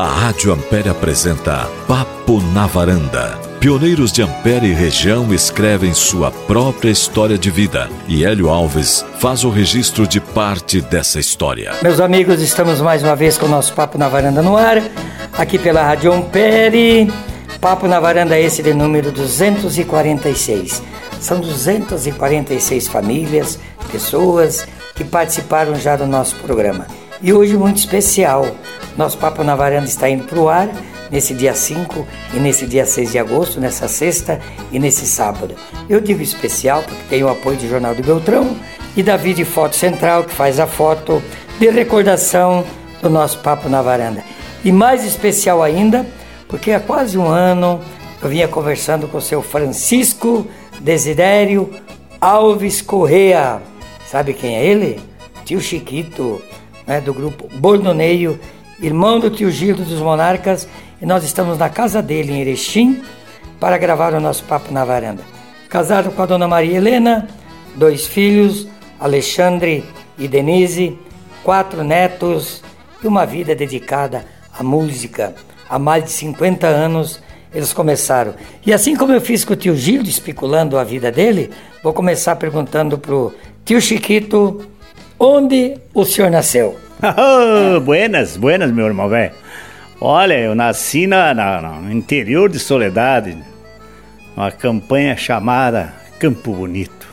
A Rádio Ampere apresenta Papo na Varanda. Pioneiros de Ampere e região escrevem sua própria história de vida e Hélio Alves faz o registro de parte dessa história. Meus amigos, estamos mais uma vez com o nosso Papo na Varanda no ar, aqui pela Rádio Ampere. Papo na Varanda esse de número 246. São 246 famílias, pessoas que participaram já do nosso programa. E hoje muito especial, nosso Papo na Varanda está indo para o ar nesse dia 5 e nesse dia 6 de agosto, nessa sexta e nesse sábado. Eu digo especial porque tem o apoio do Jornal do Beltrão e da Vídeo Foto Central, que faz a foto de recordação do nosso Papo na Varanda. E mais especial ainda, porque há quase um ano eu vinha conversando com o seu Francisco Desidério Alves Correa. Sabe quem é ele? Tio Chiquito, né, do grupo Bordoneio irmão do tio Gildo dos Monarcas, e nós estamos na casa dele em Erechim para gravar o nosso papo na varanda. Casado com a dona Maria Helena, dois filhos, Alexandre e Denise, quatro netos e uma vida dedicada à música. Há mais de 50 anos eles começaram. E assim como eu fiz com o tio Gildo, especulando a vida dele, vou começar perguntando pro tio Chiquito onde o senhor nasceu. buenas, buenas, meu irmão, velho. Olha, eu nasci na, na, no interior de Soledade, uma campanha chamada Campo Bonito.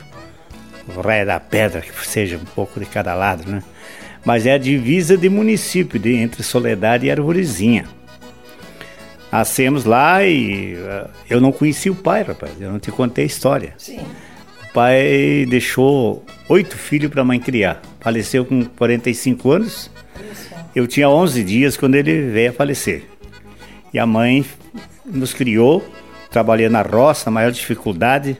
O raio da pedra, que seja um pouco de cada lado, né? Mas é a divisa de município de, entre Soledade e Arvorezinha. Nascemos lá e uh, eu não conheci o pai, rapaz. Eu não te contei a história. Sim. O pai deixou oito filhos para a mãe criar faleceu com 45 anos. Eu tinha 11 dias quando ele veio a falecer. E a mãe nos criou, trabalhei na roça, maior dificuldade,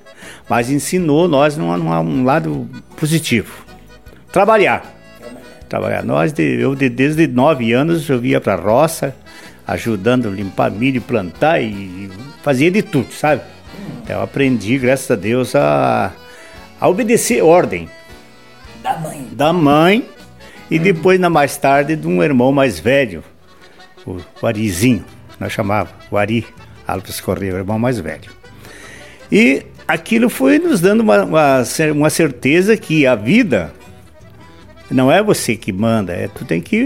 mas ensinou nós num, num lado positivo. Trabalhar. Trabalhar. Nós, eu desde 9 anos, eu via para a roça, ajudando a limpar milho, plantar e fazia de tudo, sabe? Então, eu aprendi, graças a Deus, a, a obedecer ordem. Da mãe. Da mãe e depois, na mais tarde, de um irmão mais velho, o, Arizinho, nós chamava, o Ari Alves Correia, o irmão mais velho. E aquilo foi nos dando uma, uma, uma certeza que a vida não é você que manda, é tu tem que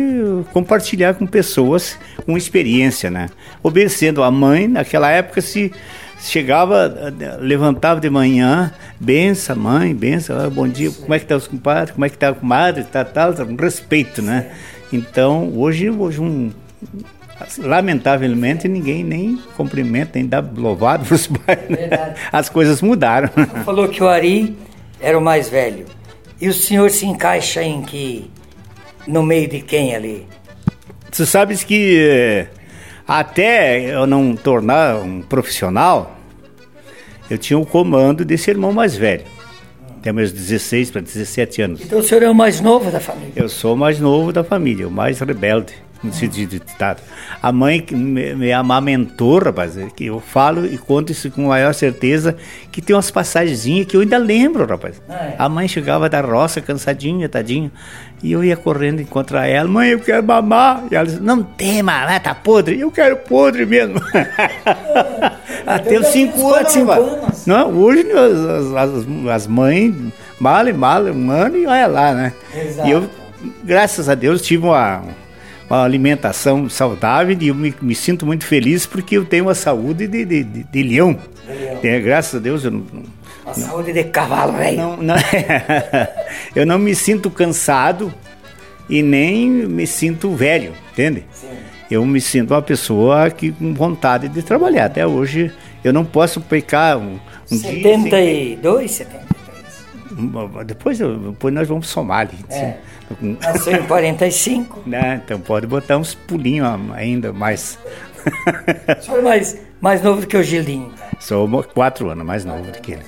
compartilhar com pessoas com experiência, né? Obedecendo a mãe, naquela época se chegava, levantava de manhã, benção, mãe, benção, ah, bom dia, como é que tá os compadres, como é que tá a comadre, tá tal, tá, com respeito, né? Então, hoje, hoje um, lamentavelmente ninguém nem cumprimenta, nem dá louvado para os pais. Né? As coisas mudaram. Falou que o Ari era o mais velho. E o senhor se encaixa em que no meio de quem ali? Tu sabes que eh, até eu não tornar um profissional, eu tinha o comando desse irmão mais velho. Tem meus 16 para 17 anos. Então o senhor é o mais novo da família? Eu sou o mais novo da família, o mais rebelde no sentido de ditado. A mãe me, me amamentou, rapaz, que eu falo e conto isso com maior certeza, que tem umas passagens que eu ainda lembro, rapaz. É. A mãe chegava da roça, cansadinha, tadinha, e eu ia correndo encontrar ela, mãe, eu quero mamar. E ela disse, não tem mamar, tá podre. Eu quero podre mesmo. Até os cinco anos, anos. Não, hoje as, as, as mães, mal e mal, um ano e olha lá, né? Exato. E eu, graças a Deus, tive uma uma alimentação saudável e eu me, me, sinto muito feliz porque eu tenho uma saúde de, de, de, de leão. É, graças a Deus eu não. Não, saúde de cavalo, velho. Não, não, eu não me sinto cansado e nem me sinto velho, entende? Sim. Eu me sinto uma pessoa que com vontade de trabalhar. Até hoje eu não posso pecar um, um 72, dia. 73. Depois, depois nós vamos somar ali. É. Nasceu em 45. Né? Então pode botar uns pulinhos ainda mais. O senhor é mais, mais novo do que o Gilinho? Sou quatro anos mais novo do que ele.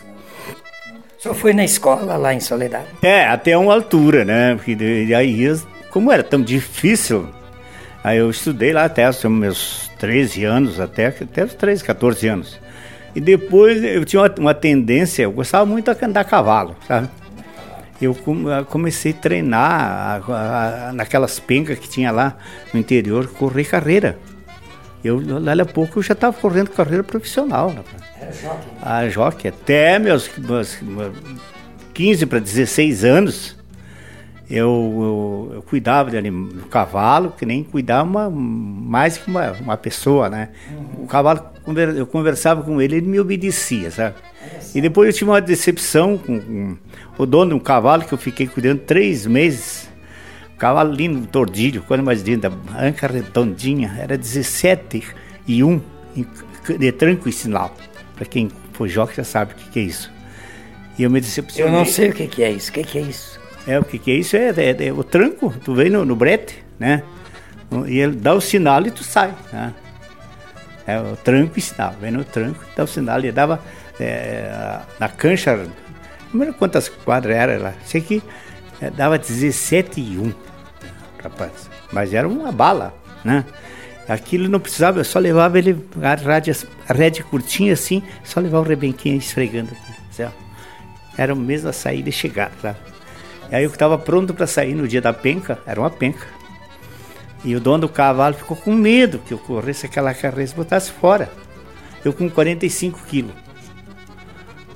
O senhor foi na escola lá em Soledade? É, até uma altura, né? Porque aí, como era tão difícil, aí eu estudei lá até os meus 13 anos, até, até os 13, 14 anos. E depois eu tinha uma, uma tendência, eu gostava muito de andar a cavalo, sabe? Eu comecei a treinar a, a, naquelas pencas que tinha lá no interior, correr carreira. Eu, lá a pouco, eu já estava correndo carreira profissional. Né? Era jockey? Ah, jockey. Até meus, meus, meus 15 para 16 anos, eu, eu, eu cuidava de do cavalo, que nem cuidava uma, mais que uma, uma pessoa, né? Uhum. O cavalo, eu conversava com ele, ele me obedecia, sabe? E depois eu tive uma decepção com, com o dono de um cavalo que eu fiquei cuidando três meses. cavalo lindo, tordilho, quando mais linda, anca redondinha, era 17 e 1 de tranco e sinal. Para quem for jockey já sabe o que, que é isso. E eu me decepcionei. Eu não sei o que, que é isso. O que, que é isso? É, o que, que é isso? É, é, é, o tranco, tu vem no, no brete, né? E ele dá o sinal e tu sai, né? É o tranco e sinal. Vem no tranco, dá o sinal. Ele dava é, na cancha, não lembro quantas quadras era lá. Sei que é, dava 17 e 1, rapaz. Mas era uma bala, né? Aquilo não precisava, eu só levava ele, a rédea, a curtinha assim, só levava o rebenquinho esfregando aqui. Era mesmo a saída e chegada, tá? Aí eu estava pronto para sair no dia da penca, era uma penca. E o dono do cavalo ficou com medo que eu corresse aquela carreira e botasse fora. Eu com 45 quilos.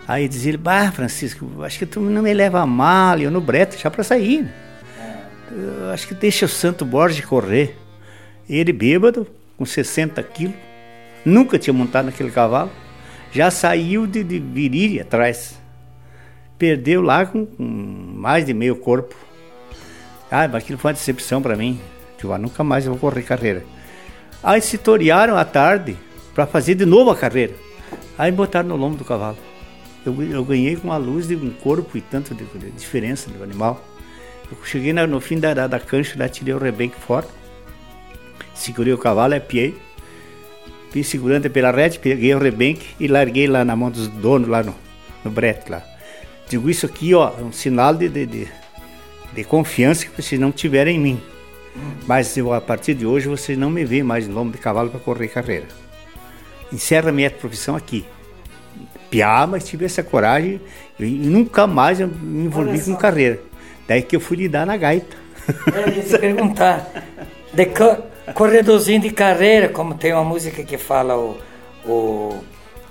Aí dizia ele, bah, Francisco, acho que tu não me leva mal, eu no brete já para sair. Eu acho que deixa o Santo Borges correr. Ele bêbado, com 60 quilos, nunca tinha montado naquele cavalo, já saiu de, de virilha atrás perdeu lá com, com mais de meio corpo. Ah, aquilo foi uma decepção para mim. Tipo, ah, nunca mais eu vou correr carreira. Aí se torearam à tarde para fazer de novo a carreira. Aí botaram no lombo do cavalo. Eu, eu ganhei com a luz de um corpo e tanto de, de diferença do animal. Eu cheguei na, no fim da, da, da cancha, lá tirei o rebenque fora. Segurei o cavalo, apiei. Fiz segurando pela rede, peguei o rebenque e larguei lá na mão dos donos, lá no, no brete lá. Digo isso aqui, ó, é um sinal de, de, de, de confiança que vocês não tiverem em mim. Mas eu, a partir de hoje vocês não me veem mais em lombo de cavalo para correr carreira. Encerra minha profissão aqui. Piá, mas tive essa coragem e nunca mais eu me envolvi com carreira. Daí que eu fui lidar na gaita. Eu ia te perguntar, de corredorzinho de carreira, como tem uma música que fala o, o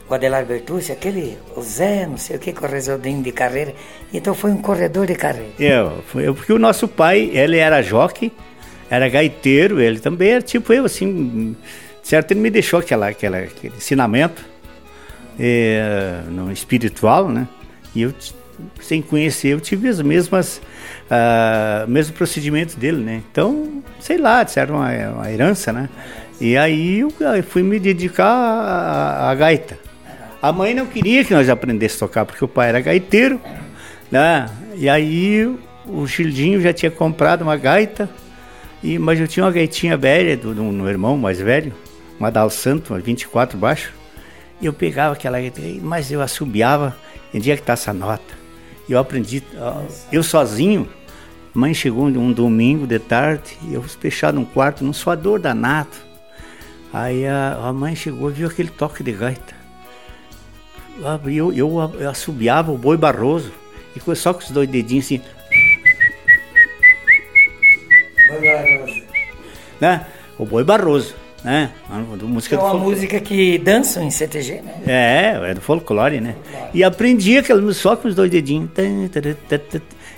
o Adelar Bertucci, aquele, o Zé, não sei o que, corredorzinho de carreira. Então foi um corredor de carreira. Eu, foi, porque o nosso pai, ele era jockey, era gaiteiro, ele também era tipo eu, assim, certo? Ele me deixou aquela, aquela, aquele ensinamento é, no espiritual, né? E eu, sem conhecer, eu tive as mesmas, uh, mesmo procedimento dele, né? Então, sei lá, era uma, uma herança, né? E aí eu, eu fui me dedicar à gaita. A mãe não queria que nós aprendêssemos a tocar, porque o pai era gaiteiro, né? E aí o Gildinho já tinha comprado uma gaita, e, mas eu tinha uma gaitinha velha do, do, do irmão mais velho, uma Dal Santo, uma 24 baixo, e eu pegava aquela gaita, mas eu assobiava, em dia que tá essa nota. Eu aprendi, eu sozinho, mãe chegou um domingo de tarde, eu fechado num quarto, num suador danado. Aí a, a mãe chegou e viu aquele toque de gaita eu, eu, eu assobiava o boi barroso e só com os dois dedinhos assim. Né? O boi barroso, né? música é uma música que dançam em CTG, né? É, é do folclore, né? E aprendi aquela música só com os dois dedinhos.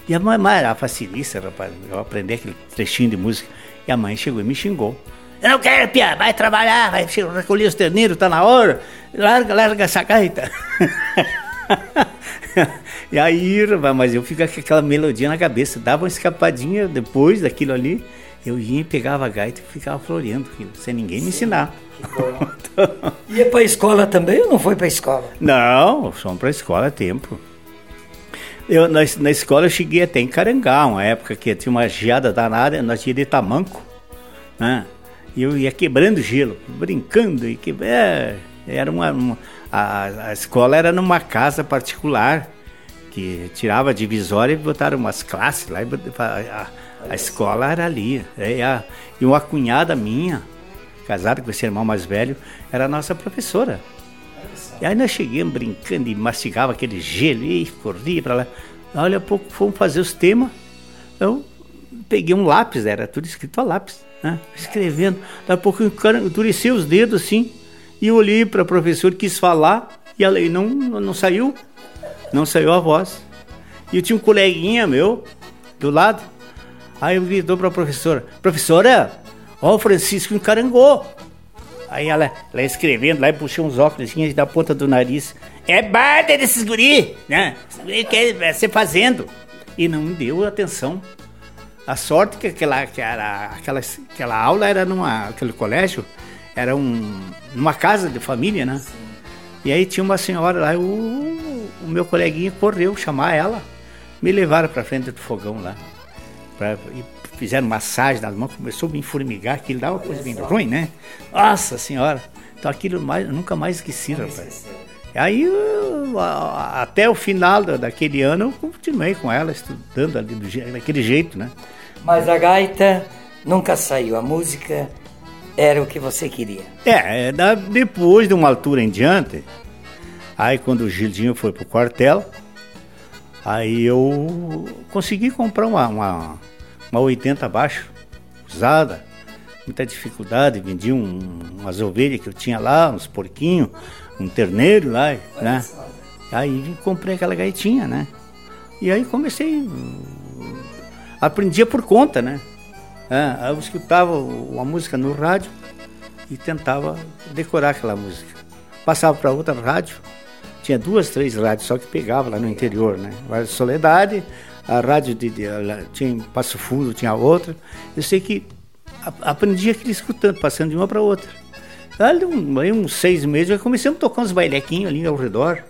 E a mãe era facilista, rapaz. Eu aprendi aquele trechinho de música. E a mãe chegou e me xingou. Eu não quero, Pia, vai trabalhar, vai recolher os terneiros, tá na hora. Larga, larga essa gaita. e aí, mas eu fico com aquela melodia na cabeça, dava uma escapadinha depois daquilo ali, eu ia e pegava a gaita e ficava floreando aquilo, sem ninguém Sim. me ensinar. Ia para a escola também ou não foi para a escola? Não, fomos para a escola a tempo. Eu, na, na escola eu cheguei até em Carangá, uma época que tinha uma geada danada, nós tínhamos de tamanco, né? E eu ia quebrando gelo, brincando e que é, era uma, uma a, a, escola era numa casa particular que tirava a divisória e botaram umas classes lá e a, a escola era ali. E, a, e uma cunhada minha, casada com esse irmão mais velho, era a nossa professora. E aí nós chegamos brincando e mastigava aquele gelo e corria para lá. Olha, pouco fomos fazer os temas. Eu peguei um lápis, era tudo escrito a lápis né? escrevendo. Daqui a pouco o cara endureceu os dedos assim, e eu olhei para o professor, quis falar, e ela e não, não saiu, não saiu a voz. E eu tinha um coleguinha meu do lado, aí eu gritou para a professora: Professora, ó, o Francisco encarangou. Aí ela, ela escrevendo lá e puxou uns óculos assim, da ponta do nariz. É barda desses guri, né? Quer ser fazendo. E não deu atenção. A sorte que aquela, que era, aquela, aquela aula era numa. aquele colégio, era um, numa casa de família, né? Sim. E aí tinha uma senhora lá, o, o meu coleguinha correu chamar ela. Me levaram para frente do fogão lá. Pra, e fizeram massagem nas mãos, começou a me formigar, aquilo dá uma coisa bem ruim, né? Nossa senhora! Então aquilo mais, nunca mais esqueci, rapaz. Aí, até o final daquele ano, eu continuei com ela, estudando ali do, daquele jeito, né? Mas a gaita nunca saiu, a música era o que você queria. É, é depois de uma altura em diante, aí quando o Gildinho foi pro quartel, aí eu consegui comprar uma, uma, uma 80 abaixo, usada, muita dificuldade, vendi um, umas ovelhas que eu tinha lá, uns porquinhos, um terneiro lá, né? Aí comprei aquela gaitinha, né? E aí comecei, aprendia por conta, né? Eu escutava uma música no rádio e tentava decorar aquela música. Passava para outra rádio, tinha duas, três rádios só que pegava lá no interior, né? Rádio Soledade, a rádio de, de, tinha em Passo Fundo, tinha outra. Eu sei que aprendi aquilo escutando, passando de uma para outra. Aí, um, aí uns seis meses, eu comecei a tocar uns bailequinhos ali ao redor.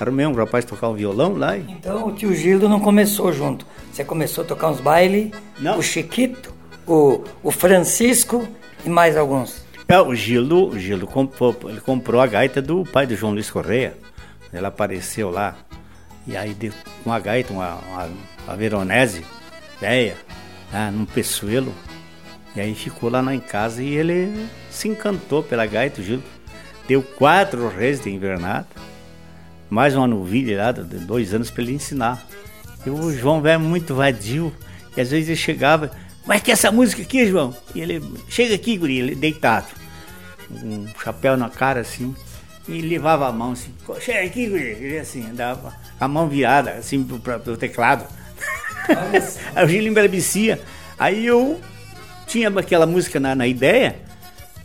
Arrumei um rapaz tocar um violão lá. E... Então o tio Gildo não começou junto. Você começou a tocar uns bailes, o Chiquito, o, o Francisco e mais alguns. É, o Gildo, o Gildo comprou, ele comprou a gaita do pai do João Luiz Correia. Ela apareceu lá. E aí deu uma gaita, uma, uma, uma veronese, velha, né, num peçoelo. E aí ficou lá em casa e ele se encantou pela gaita, o Gildo. Deu quatro reis de invernada, mais uma novilha lá de dois anos para ele ensinar. E o João velho muito vadio, e às vezes ele chegava, mas que essa música aqui, João? E ele, chega aqui, guri, ele deitado, um chapéu na cara assim, e levava a mão assim, chega aqui, guri, ele assim, andava a mão virada assim para o teclado. Aí o Gil embrebecia. Aí eu tinha aquela música na, na ideia,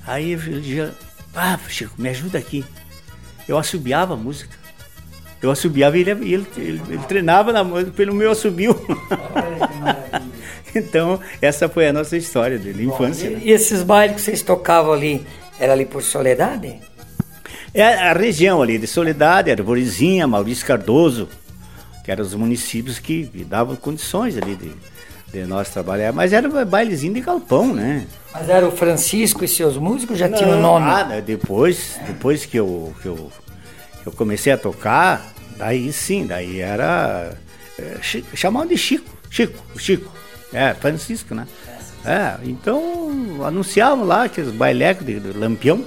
aí eu dizia, ah, Chico, me ajuda aqui. Eu assobiava a música. Eu assobiava e ele, ele, ele, ele treinava na, pelo meu assobio. então, essa foi a nossa história de infância. Bom, e, esses bailes que vocês tocavam ali, era ali por Soledade? É a região ali de Soledade, Arborizinha, Maurício Cardoso, que eram os municípios que davam condições ali de, de nós trabalhar. Mas era um bailezinho de galpão, né? Mas era o Francisco e seus músicos já tinham o nome? Nada, depois, depois que eu, que eu, eu comecei a tocar, daí sim, daí era. É, chamavam de Chico, Chico, Chico. É, Francisco, né? É, então anunciavam lá aqueles bailecos de, de lampião.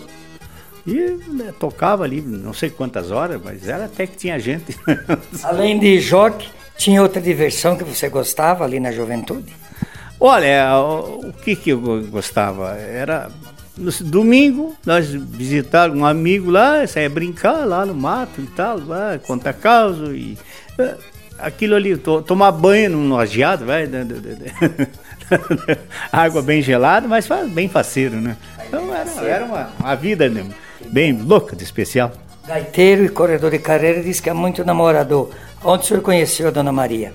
E né, tocava ali não sei quantas horas, mas era até que tinha gente. Além de joque, tinha outra diversão que você gostava ali na juventude? Olha, o que, que eu gostava? Era no domingo, nós visitávamos um amigo lá, saía brincar lá no mato e tal, lá, contar causa e é, aquilo ali, to, tomar banho num lajeado, vai, água bem gelada, mas bem faceiro, né? Então era, era uma, uma vida bem louca de especial. Gaiteiro e corredor de carreira diz que é muito namorador. Onde o senhor conheceu a Dona Maria?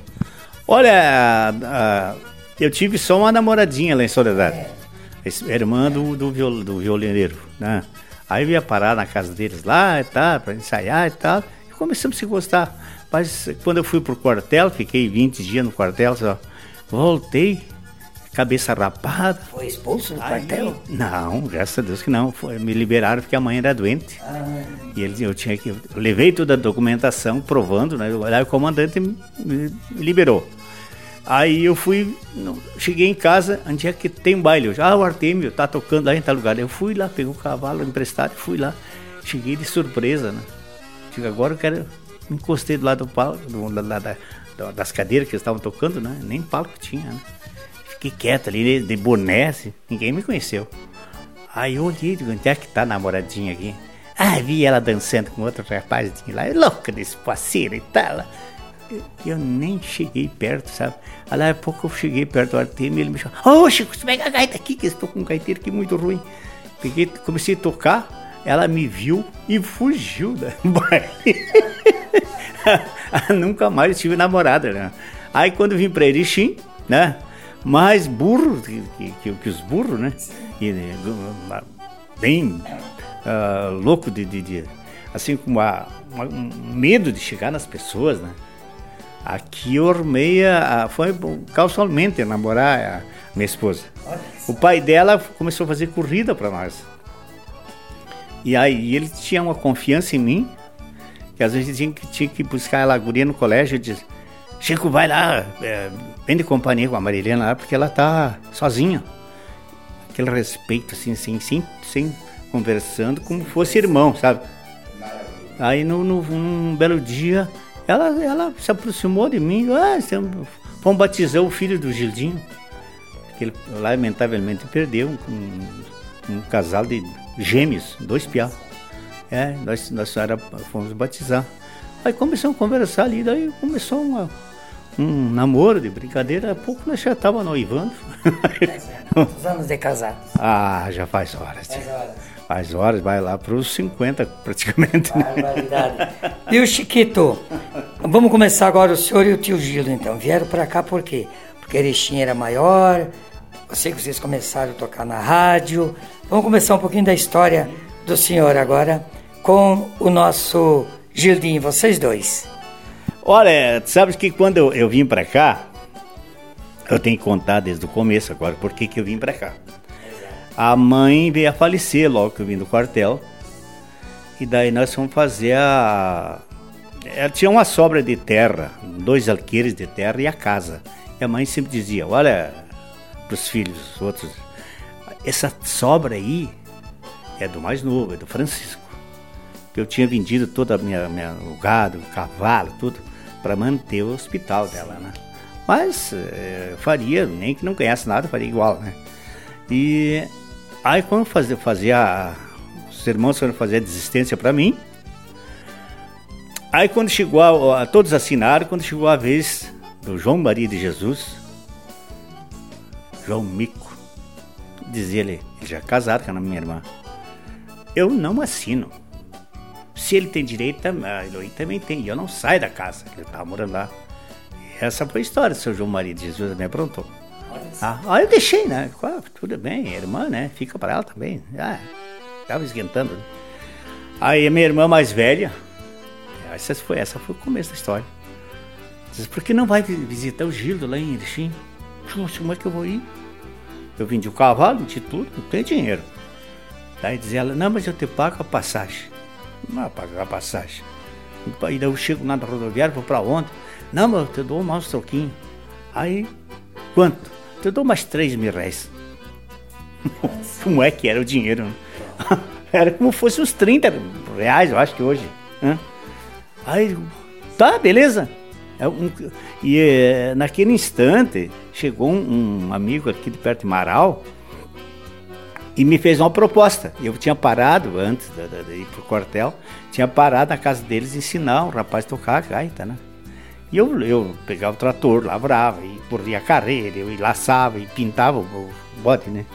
Olha, eu tive só uma namoradinha lá em Soledade. É. Irmã do, do, viol, do violineiro, né? Aí eu ia parar na casa deles lá e tal, para ensaiar e tal. E começamos a se gostar. Mas quando eu fui pro quartel, fiquei 20 dias no quartel, só voltei, cabeça rapada. Foi expulso do Aí, quartel? Não, graças a Deus que não. Foi, me liberaram porque a mãe era doente. Ah. E eles, eu tinha que. Eu levei toda a documentação provando, né? Aí o comandante me, me liberou. Aí eu fui, cheguei em casa, onde é que tem um baile hoje? Ah, o Artemio tá tocando lá em tal lugar. Eu fui lá, peguei o cavalo emprestado e fui lá. Cheguei de surpresa, né? Chega agora eu quero. Encostei do lado do palco, do, do, da, das cadeiras que eles estavam tocando, né? Nem palco tinha, né? fiquei quieto ali, de boné, assim, ninguém me conheceu. Aí eu olhei, digo, onde é que tá a namoradinha aqui? Ah, vi ela dançando com outro rapazinho lá, louca desse parceiro e tal. Eu nem cheguei perto, sabe? Aí lá a pouco eu cheguei perto do Artemio e ele me chamou, ô oh, Chico, você pega a gaita aqui, que eu estou com um gaiteiro aqui muito ruim. Peguei, comecei a tocar, ela me viu e fugiu da baile. Nunca mais tive namorada, né? Aí quando vim pra Erechim, né? Mais burro que, que, que os burros, né? E, bem uh, louco de, de, de, assim com uma, uma, um medo de chegar nas pessoas, né? Aqui eu armei, a, foi casualmente namorar a minha esposa. O pai dela começou a fazer corrida para nós. E aí ele tinha uma confiança em mim, que às vezes tinha que, tinha que buscar a guria no colégio e diz, Chico, vai lá, é, vem de companhia com a Marilena lá, porque ela tá sozinha. Aquele respeito, assim, sem, sem, sem conversando como fosse irmão, sabe? Aí no, no, num belo dia ela, ela se aproximou de mim, ah, vamos batizar o filho do Gildinho, que ele lamentavelmente perdeu um, um, casal de gêmeos, dois piá. É, nós, nós era, fomos batizar. Aí começamos a conversar ali, daí começou uma, um namoro de brincadeira, há pouco nós já estávamos noivando. Quantos anos de casado? Ah, já faz horas. Faz horas. Faz horas, vai lá para os 50 praticamente. Né? E o Chiquito? Vamos começar agora o senhor e o tio Gildo então. Vieram para cá por quê? Porque Erechim era maior, eu sei que vocês começaram a tocar na rádio. Vamos começar um pouquinho da história do senhor agora com o nosso Gildinho, vocês dois. Olha, sabe que quando eu, eu vim para cá, eu tenho que contar desde o começo agora por que eu vim para cá. A mãe veio a falecer logo que eu vim do quartel. E daí nós fomos fazer a. Ela tinha uma sobra de terra, dois alqueires de terra e a casa. E a mãe sempre dizia: Olha, para os filhos, outros, essa sobra aí é do mais novo, é do Francisco. Eu tinha vendido toda a minha, minha o gado, o cavalo, tudo, para manter o hospital dela, né? Mas é, faria, nem que não ganhasse nada, faria igual, né? E Aí quando fazia, fazia os irmãos foram fazer a desistência para mim. Aí quando chegou a, a, todos assinaram, quando chegou a vez do João Maria de Jesus, João Mico, dizia ele, ele já é casado com a minha irmã. Eu não assino. Se ele tem direito, a Eloy também tem. Eu não saio da casa, ele estava morando lá. E essa foi a história seu João Maria de Jesus, me aprontou. Ah, aí eu deixei, né? Ah, tudo bem, irmã, né? Fica para ela também. Ah, tava esquentando. Né? Aí a minha irmã mais velha, essa foi, essa foi o começo da história. Diz, por que não vai visitar o Gildo lá em Erechim? Como é que eu vou ir? Eu vendi o cavalo, vendi tudo, não tenho dinheiro. Daí dizia ela, não, mas eu te pago a passagem. Não, pagar a passagem. E daí eu chego lá na rodoviária, vou para onde? Não, mas eu te dou mais um troquinho. Aí, quanto? eu dou mais 3 mil reais. como é que era o dinheiro? era como fosse uns 30 reais, eu acho que hoje. Aí, tá, beleza. É e é, naquele instante, chegou um, um, amigo aqui de perto de Marau e me fez uma proposta. Eu tinha parado antes de, de, ir pro quartel, tinha parado na casa deles ensinar um rapaz a tocar gaita, né? E eu, eu pegava o trator, lavrava, e corria a carreira, eu laçava e pintava o bote, né?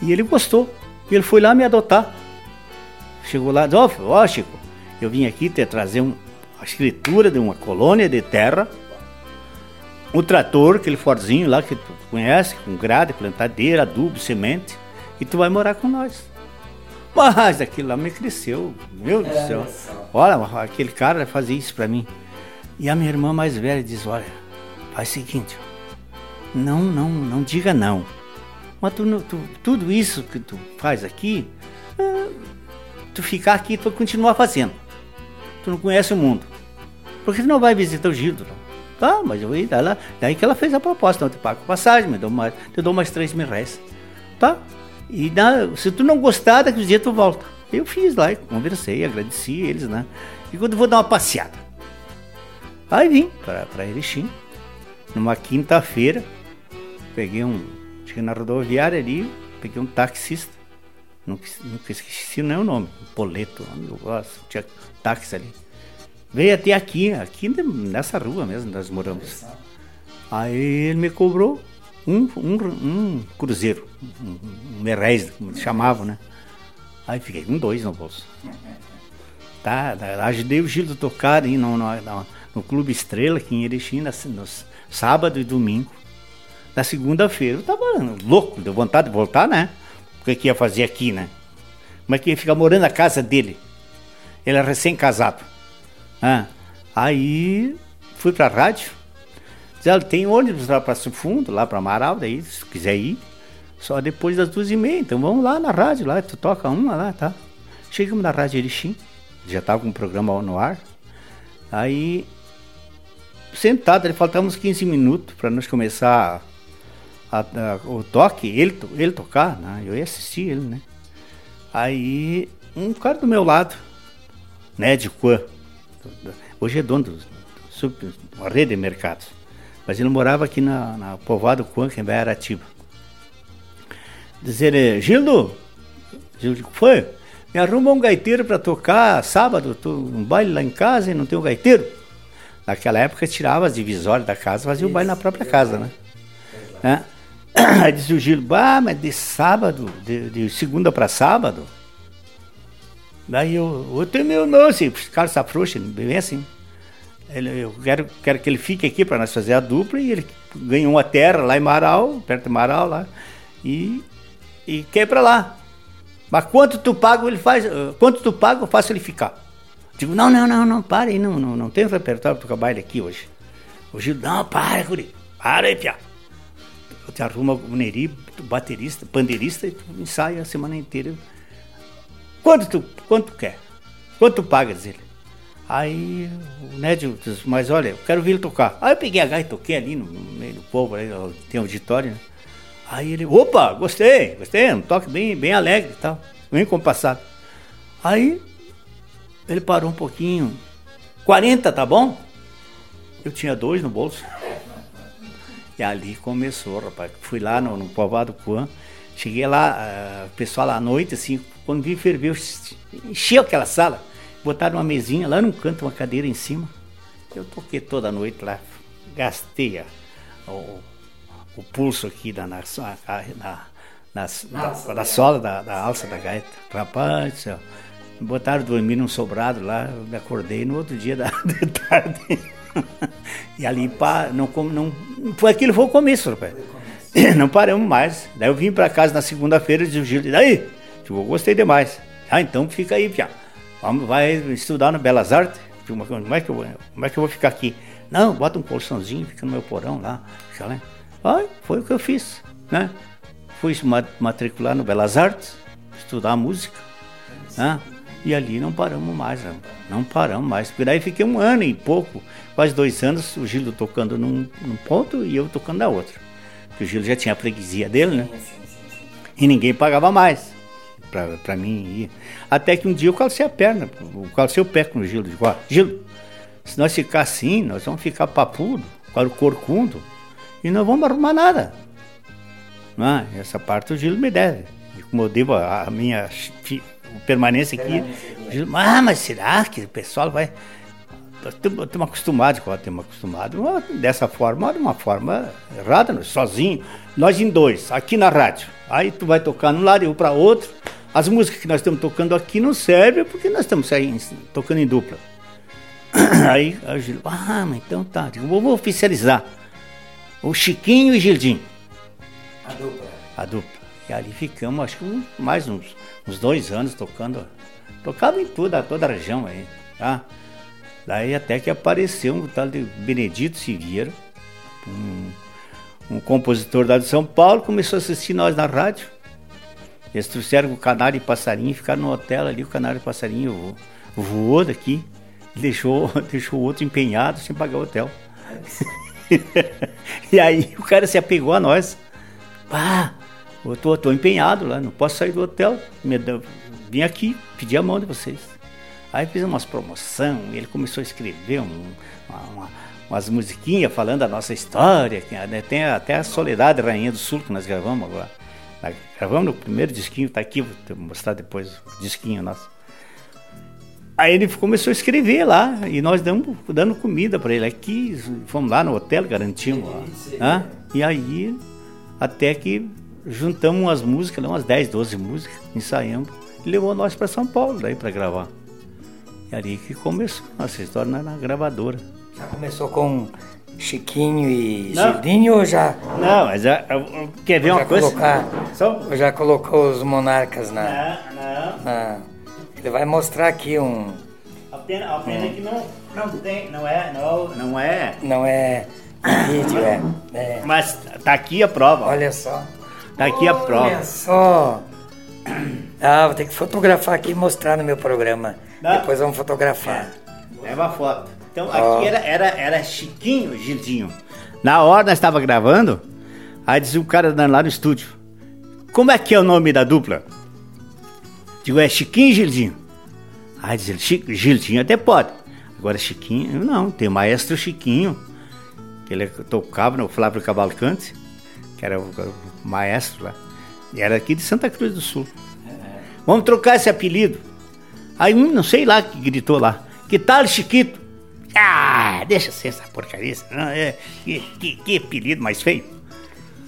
E ele gostou. E ele foi lá me adotar. Chegou lá ó, oh, Chico, eu vim aqui te trazer um, a escritura de uma colônia de terra, um trator, aquele forzinho lá que tu conhece, com grade, plantadeira, adubo, semente, e tu vai morar com nós. Mas aquilo lá me cresceu, meu Deus do céu. Olha, aquele cara fazia isso para mim. E a minha irmã mais velha diz: Olha, faz o seguinte, não, não, não diga não. Mas tu, tu, tudo isso que tu faz aqui, é, tu ficar aqui, tu continuar fazendo. Tu não conhece o mundo. Porque tu não vai visitar o Gildo. Não. Tá, mas eu ia lá. Daí que ela fez a proposta, não te pago passagem, me dou mais, te dou mais 3 mil reais. Tá? E na, se tu não gostar, daqui uns dias tu volta. Eu fiz lá, conversei, agradeci eles, né? E quando vou dar uma passeada. Aí vim para Erechim, numa quinta-feira, peguei um Cheguei na rodoviária ali, peguei um taxista, nunca, nunca esqueci nem o nome, Poleto, eu gosto, tinha táxi ali. Veio até aqui, aqui nessa rua mesmo nós moramos. Aí ele me cobrou um, um, um cruzeiro, um, um como chamavam, né? Aí fiquei com dois no bolso. Tá, ajudei o Gildo a tocar aí no, no, no, Clube Estrela, aqui em Erechim, no sábado e domingo. Na segunda-feira eu tava louco, deu vontade de voltar, né? O que, que ia fazer aqui, né? Como é que ia ficar morando na casa dele? Ele é recém-casado. Ah, aí fui pra rádio. Diz, tem ônibus lá para Fundo, lá para Amaral, daí se quiser ir, só depois das duas e meia. Então vamos lá na rádio, lá, tu toca uma lá, tá? Chegamos na rádio Erechim, já tava com o programa no ar. Aí, sentado, ele faltava uns 15 minutos para nós começar a, a, o toque, ele, ele tocar, né? Eu ia assistir ele, né? Aí, um cara do meu lado, né, de Quan, hoje é dono de uma rede de mercados. Mas ele morava aqui na, na que é em Aratiba. Dizer, Gildo, Gildo, foi? Me arruma um gaiteiro para tocar sábado, tô, um baile lá em casa e não tem um gaiteiro. Naquela época tirava as divisórias da casa, fazia o baile na própria casa, né? É. Aí disse o Gildo, ah, mas de sábado, de, de segunda para sábado, Daí eu, eu tenho meu não, assim, os caras se afrouxam, bem assim. Ele, eu quero, quero que ele fique aqui para nós fazer a dupla e ele ganhou uma terra lá em Marau, perto de Marau lá, e, e quer ir para lá. Mas quanto tu paga, ele faz, uh, quanto tu paga, eu faço ele ficar. Digo, não, não, não, não, para aí, não, não, não tem repertório para tocar baile aqui hoje. O Gil, não, para, Guri, para aí, pia. Eu te arrumo o Neri, baterista, pandeirista, e tu ensaia a semana inteira. Quanto tu, quanto tu quer? Quanto tu pagas ele? Aí o Nédio disse, mas olha, eu quero vir ele tocar. Aí eu peguei a gaita e toquei ali no, meio do povo, tem auditório, né? Aí ele, opa, gostei, gostei, um toque bem, bem alegre e tal, bem compassado. Aí ele parou um pouquinho, 40, tá bom? Eu tinha dois no bolso. E ali começou, rapaz. Fui lá no, no povoado Cuan, cheguei lá, uh, o pessoal à noite, assim, quando vi ferver, encheu aquela sala. Botaram uma mesinha lá no canto, uma cadeira em cima. Eu toquei toda noite lá. Gastei a, o, o pulso aqui na, na, na, na, na sola da, da, alça da gaita. Rapaz do céu. Me botaram dormir num sobrado lá. Me acordei no outro dia da, de tarde. e ali, pá, não, não, foi aquilo foi o começo, rapaz. Não paramos mais. Daí eu vim para casa na segunda-feira e disse e daí? Eu gostei demais. Ah, então fica aí, Pia. Vai estudar no Belas Artes? Tipo, como é, que eu, como é que eu vou ficar aqui? Não, bota um colchãozinho, fica no meu porão lá. Ah, foi o que eu fiz, né? Fui matricular no Belas Artes, estudar música, né? E ali não paramos mais, não paramos mais. Porque daí fiquei um ano e pouco, quase dois anos, o Gilo tocando num, num ponto e eu tocando na outra. Porque o Gilo já tinha a freguesia dele, né? E ninguém pagava mais para mim ir. Até que um dia eu calcei a perna, eu calcei o pé com o Gilo. Digo, ó, Gilo, se nós ficar assim, nós vamos ficar papudo, para o corcundo, e não vamos arrumar nada. Não, essa parte o Gilo me deve. E como eu devo a, a minha permanência aqui, o Gilo, ah, mas será que o pessoal vai. Estamos acostumados, estamos acostumados dessa forma, de uma forma errada, sozinho, nós em dois, aqui na rádio. Aí tu vai tocar num lado e eu para outro, as músicas que nós estamos tocando aqui não servem porque nós estamos saindo, tocando em dupla. Aí a Gil, ah, mas então tá, eu vou oficializar. O Chiquinho e Gildinho. A dupla. A dupla. E ali ficamos, acho que mais uns, uns dois anos tocando. Tocava em toda, toda a região aí, tá? Daí até que apareceu um tal de Benedito Siviero, um, um compositor da de São Paulo, começou a assistir nós na rádio. Eles trouxeram o canário e passarinho, ficaram no hotel ali, o canário e passarinho voou, voou daqui, deixou, deixou o outro empenhado sem pagar o hotel. e aí o cara se apegou a nós. Pá, eu tô, tô empenhado lá, não posso sair do hotel. Vim aqui, pedir a mão de vocês. Aí fiz umas promoção, ele começou a escrever um, uma, uma, umas musiquinhas falando da nossa história. Né? Tem até a Soledade Rainha do Sul que nós gravamos agora. Gravamos no primeiro disquinho, tá aqui, vou mostrar depois o disquinho nosso. Aí ele começou a escrever lá e nós damos, dando comida para ele. Aqui, fomos lá no hotel, garantimos lá. E aí, até que juntamos umas músicas, umas 10, 12 músicas, ensaiamos. E levou nós para São Paulo daí para gravar. E ali que começou nossa história na gravadora. Já começou com Chiquinho e Gildinho ou já? Não, mas já, quer ver uma coisa? Colocar, Só... Já colocou os monarcas na. Não, não. Na, ele vai mostrar aqui um. A pena, a pena um, que não, não tem, não é, não, não é. Não é vídeo, é, é. Mas tá aqui a prova. Olha só. Tá aqui a prova. Olha só. Ah, vou ter que fotografar aqui e mostrar no meu programa. Não. Depois vamos fotografar. É. Leva a foto. Então oh. aqui era, era, era Chiquinho Gildinho. Na hora nós estava gravando, aí dizia o cara lá no estúdio. Como é que é o nome da dupla? Digo, é Chiquinho e Gildinho. Aí diz ele, Gildinho até pode. Agora Chiquinho, não, tem o maestro Chiquinho. Ele tocava no Flávio Cavalcante, que era o maestro lá. E era aqui de Santa Cruz do Sul. Vamos trocar esse apelido. Aí um, não sei lá, que gritou lá. Que tal, Chiquito? Ah, deixa ser essa porcaria. Não, é, que, que, que, apelido mais feio.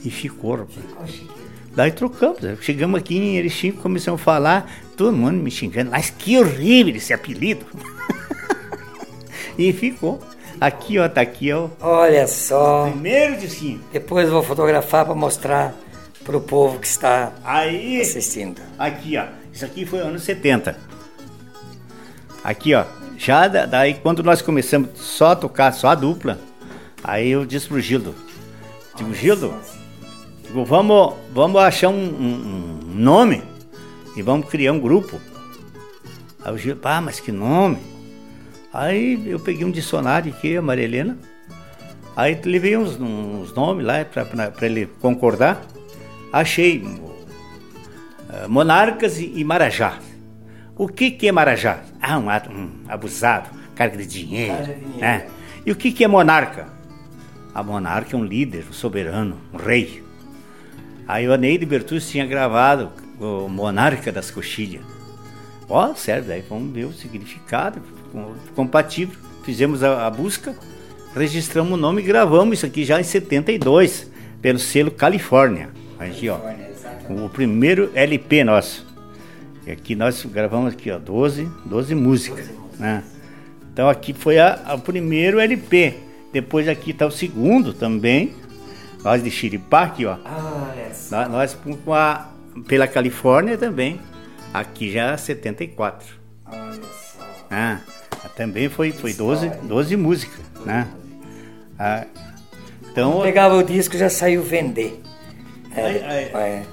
E ficou, rapaz. Daí trocamos. Chegamos aqui em Erechim, começamos a falar, todo mundo me xingando. Mas que horrível esse apelido. e ficou. Aqui, ó, tá aqui, ó. Olha só. Primeiro de cima. Depois vou fotografar para mostrar para o povo que está Aí, assistindo. Aqui, ó. Isso aqui foi anos 70. Aqui, ó. Já daí, quando nós começamos só a tocar, só a dupla, aí eu disse pro Gildo. Digo, Gildo, digo, vamos, vamos achar um, um, um nome e vamos criar um grupo. Aí o Gildo, ah, mas que nome? Aí eu peguei um dicionário aqui, a Maria Helena. Aí levei uns, uns nomes lá para ele concordar. Achei uh, Monarcas e, e Marajá. O que, que é Marajá? Ah, um, um abusado, carga de dinheiro. Cara de dinheiro. Né? E o que, que é monarca? A monarca é um líder, um soberano, um rei. Aí o Aneide Bertucci tinha gravado o Monarca das Coxilhas. Ó, oh, sério, daí vamos ver o significado compatível. Fizemos a, a busca, registramos o nome e gravamos isso aqui já em 72, pelo selo Califórnia. Aqui, ó. O primeiro LP nosso. E aqui nós gravamos aqui, ó, 12, 12 músicas. Né? Então aqui foi o primeiro LP. Depois aqui está o segundo também. Nós de Xiripá aqui, ó. Nós, nós com a, pela Califórnia também. Aqui já 74. Olha só. Ah, também foi, foi 12, 12 músicas, né? Ah, então, pegava o disco já saiu vender. É, é. Aqui,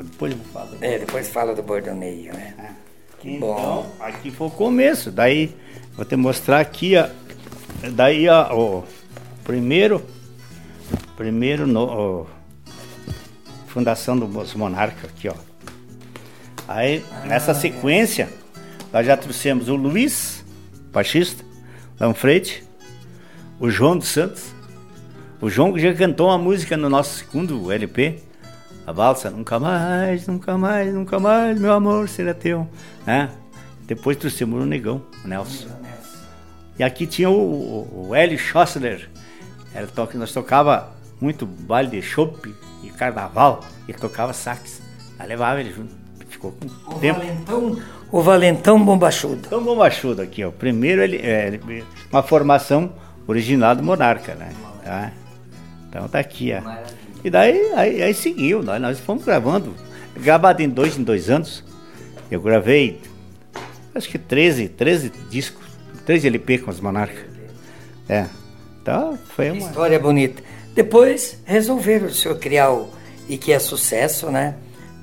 depois eu falo. É, depois fala do bordoneio, né? É. Então, Bom. aqui foi o começo. Daí, vou te mostrar aqui, ó. Daí, o primeiro, primeiro no, fundação dos monarcas aqui, ó. Aí, ah, nessa sequência, nós já trouxemos o Luiz, baixista, Lanfrete, o João dos Santos, o João já cantou uma música no nosso segundo LP, a valsa Nunca Mais, Nunca Mais, Nunca Mais, Meu Amor Será Teu. Né? Depois trouxemos o Negão, o Nelson. E aqui tinha o, o, o Hélio Schossler, to, nós tocava muito baile de chopp e carnaval, ele tocava sax. Aí levava ele junto, ficou com o tempo. Valentão, o Valentão Bombachudo. Então Bombachudo aqui, ó. Primeiro ele, é, uma formação original do Monarca, né? Tá? Então tá aqui, ó. E daí aí, aí seguiu, nós, nós fomos gravando, gravado em dois em dois anos. Eu gravei acho que 13, 13 discos, 13 LP com os Monarcas. É. Então foi uma. História bonita. Depois resolveram o senhor criar o e que é sucesso, né?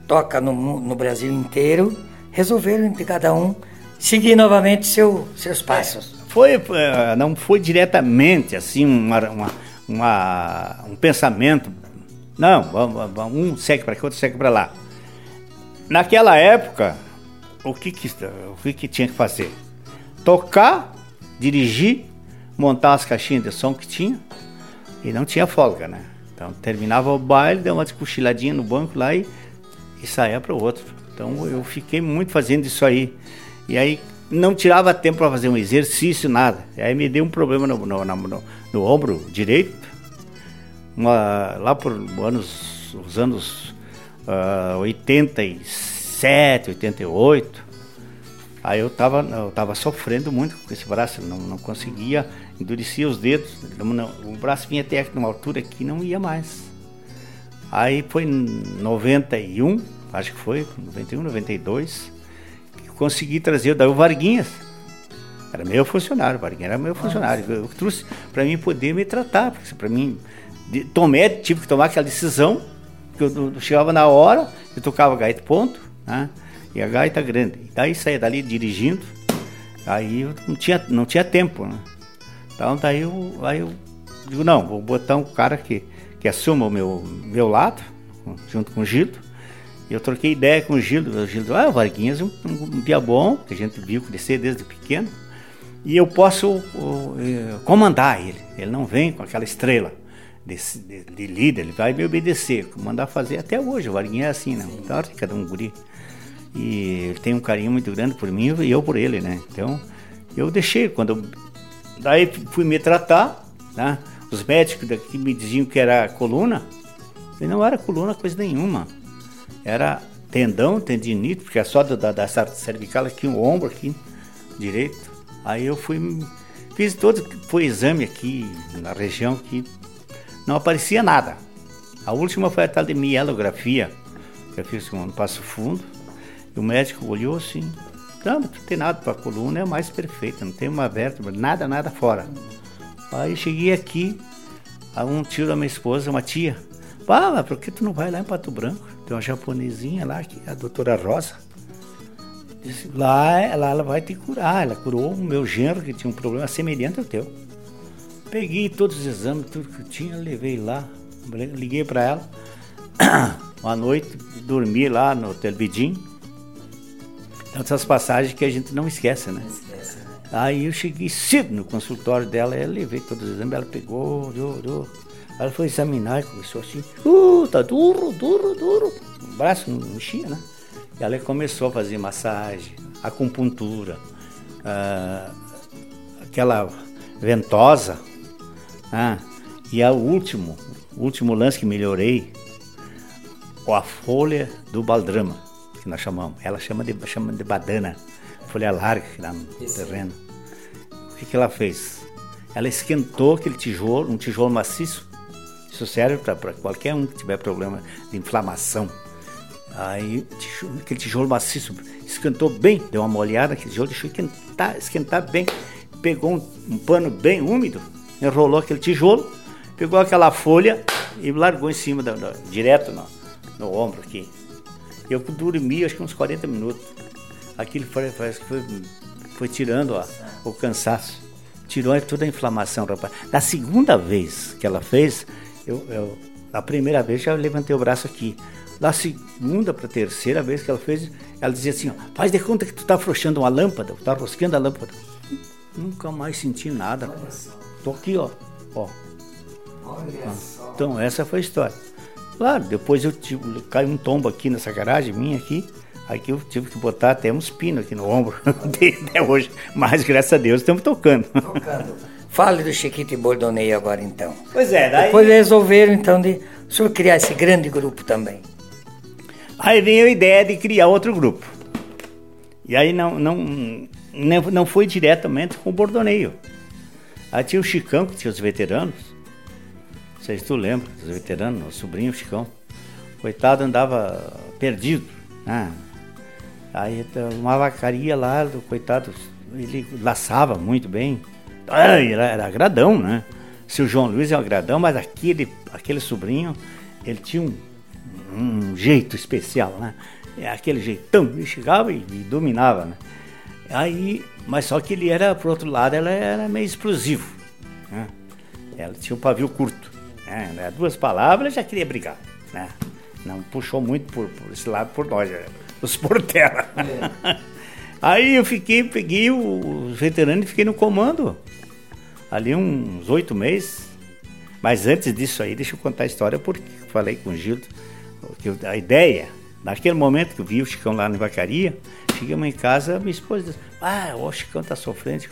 Toca no, no Brasil inteiro. Resolveram de cada um seguir novamente seu, seus passos. É, foi, é, não foi diretamente assim uma, uma uma, um pensamento. Não, um segue para cá, outro segue para lá. Naquela época, o que, que, o que, que tinha que fazer? Tocar, dirigir, montar as caixinhas de som que tinha e não tinha folga, né? Então terminava o baile, deu uma cochiladinha no banco lá e, e saía para o outro. Então eu fiquei muito fazendo isso aí. E aí não tirava tempo para fazer um exercício, nada. E aí me deu um problema no, no, no, no ombro direito, uma, lá por anos, os anos uh, 87, 88. Aí eu tava, eu tava sofrendo muito com esse braço, não, não conseguia, endurecia os dedos, o braço vinha até uma altura que não ia mais. Aí foi em 91, acho que foi, 91, 92, que consegui trazer daí o Varguinhas. Era meu funcionário, o Varguinhas era meu funcionário. Eu trouxe para mim poder me tratar, porque para mim tomei, tive que tomar aquela decisão, que eu, eu chegava na hora, eu tocava gaita ponto, né? E a gaita grande. Daí saía dali dirigindo, aí eu não tinha, não tinha tempo, né? Então daí eu, aí eu digo, não, vou botar um cara que, que assuma o meu, meu lado, junto com o Gildo. E eu troquei ideia com o Gildo. O Gildo, ah, o Varguinhas é um, um, dia bom, que a gente viu crescer desde pequeno. E eu posso uh, comandar ele. Ele não vem com aquela estrela de, de, de, líder, ele vai me obedecer, mandar fazer. Até hoje, o Varguinha é assim, né? Então, cada um guri. E ele tem um carinho muito grande por mim e eu por ele, né? Então, eu deixei. Quando eu, daí fui me tratar, né? Os médicos daqui me diziam que era coluna. E não era coluna coisa nenhuma. Era tendão, tendinite, porque é só da, da cervical aqui, o ombro aqui direito. Aí eu fui, fiz todo, foi exame aqui na região que não aparecia nada. A última foi a tal de mielografia, que eu fiz no Passo Fundo. E o médico olhou assim, não, não tem nada para a coluna, é mais perfeita, não tem uma vértebra, nada, nada fora. Aí cheguei aqui, um tio da minha esposa, uma tia, ah, por que tu não vai lá em Pato Branco? Tem uma japonesinha lá, que é a doutora Rosa. Disse, lá, lá ela vai te curar. Ela curou o meu genro, que tinha um problema semelhante ao teu. Peguei todos os exames, tudo que eu tinha, levei lá, liguei para ela. Uma noite, dormi lá no Hotel Bidim. Tantas passagens que a gente não esquece, né? Não esquece, né? Aí eu cheguei cedo no consultório dela, ela levei todos os exames, ela pegou, olhou. Ela foi examinar e começou assim, uh, tá duro, duro, duro. O braço não mexia, né? E ela começou a fazer massagem, acupuntura, uh, aquela ventosa, ah, e o último, último lance que melhorei, a folha do baldrama, que nós chamamos. Ela chama de, chama de badana, folha larga que dá no Isso. terreno. O que, que ela fez? Ela esquentou aquele tijolo, um tijolo maciço. Isso serve para qualquer um que tiver problema de inflamação. Aí tijolo, aquele tijolo maciço esquentou bem, deu uma molhada, aquele tijolo deixou esquentar, esquentar bem. Pegou um, um pano bem úmido, enrolou aquele tijolo, pegou aquela folha e largou em cima, da, da, direto no, no ombro aqui. Eu dormi acho que uns 40 minutos. Aquilo parece que foi, foi tirando ó, o cansaço. Tirou toda a inflamação, rapaz. Da segunda vez que ela fez, eu, eu a primeira vez já levantei o braço aqui. Da segunda para terceira vez que ela fez, ela dizia assim: ó, faz de conta que tu tá afrouxando uma lâmpada, tá rosqueando a lâmpada. Nunca mais senti nada. Rapaz. Tô aqui, ó. ó. Ah, então, essa foi a história. Claro, depois eu tive, caiu um tombo aqui nessa garagem minha aqui. Aí que eu tive que botar até uns pinos aqui no ombro até hoje. Mas graças a Deus estamos tocando. Tocando. Fale do Chiquito e Bordonei agora então. Pois é, daí. Depois resolveram então de o senhor criar esse grande grupo também. Aí veio a ideia de criar outro grupo. E aí não, não, não, não foi diretamente com o Bordoneio. Aí tinha o Chicão, que tinha os veteranos. Não sei se tu lembra, os veteranos, o sobrinho Chicão. Coitado andava perdido. Né? Aí uma vacaria lá, do coitado, ele laçava muito bem. Era, era agradão, né? Se o João Luiz é um agradão, mas aquele, aquele sobrinho, ele tinha um, um jeito especial, né? É aquele jeitão, ele chegava e, e dominava, né? Aí, mas só que ele era, por outro lado, ela era meio explosivo. Né? Ela tinha um pavio curto. Né? Duas palavras já queria brigar. Né? Não puxou muito por, por esse lado por nós, né? os portela. É. Aí eu fiquei, peguei os veteranos e fiquei no comando. ali uns oito meses. Mas antes disso aí, deixa eu contar a história, porque falei com o Gildo, que a ideia, naquele momento que eu vi o Chicão lá na vacaria, chegamos em casa, minha esposa disse, ah, o Chicão tá sofrendo.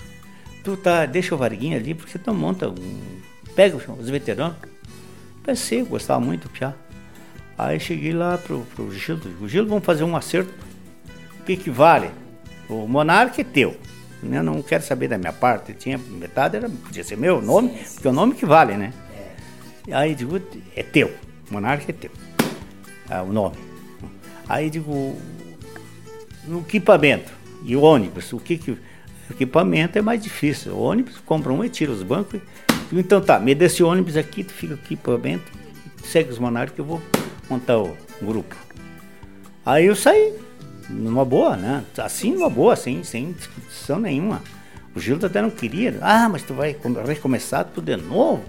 Tu tá, deixa o Varguinha ali, porque tu monta um. Pega os veteranos. Pensei, gostava muito do Piá. Aí cheguei lá pro, pro Gildo, o Gildo, vamos fazer um acerto. O que que vale? O Monarca é teu. Eu não quero saber da minha parte. Tinha metade, era, podia ser meu nome, porque é o nome que vale, né? É. Aí digo, é teu. Monarca é teu. Ah, o nome. Aí digo, o equipamento e o ônibus, o que que. O equipamento é mais difícil. O ônibus compra um e tira os bancos. Então tá, me desse ônibus aqui, tu fica aqui equipamento, segue os monarcas que eu vou montar o grupo. Aí eu saí, numa boa, né? Assim, numa boa, assim, sem discussão nenhuma. O Gildo até não queria. Ah, mas tu vai recomeçar tudo de novo?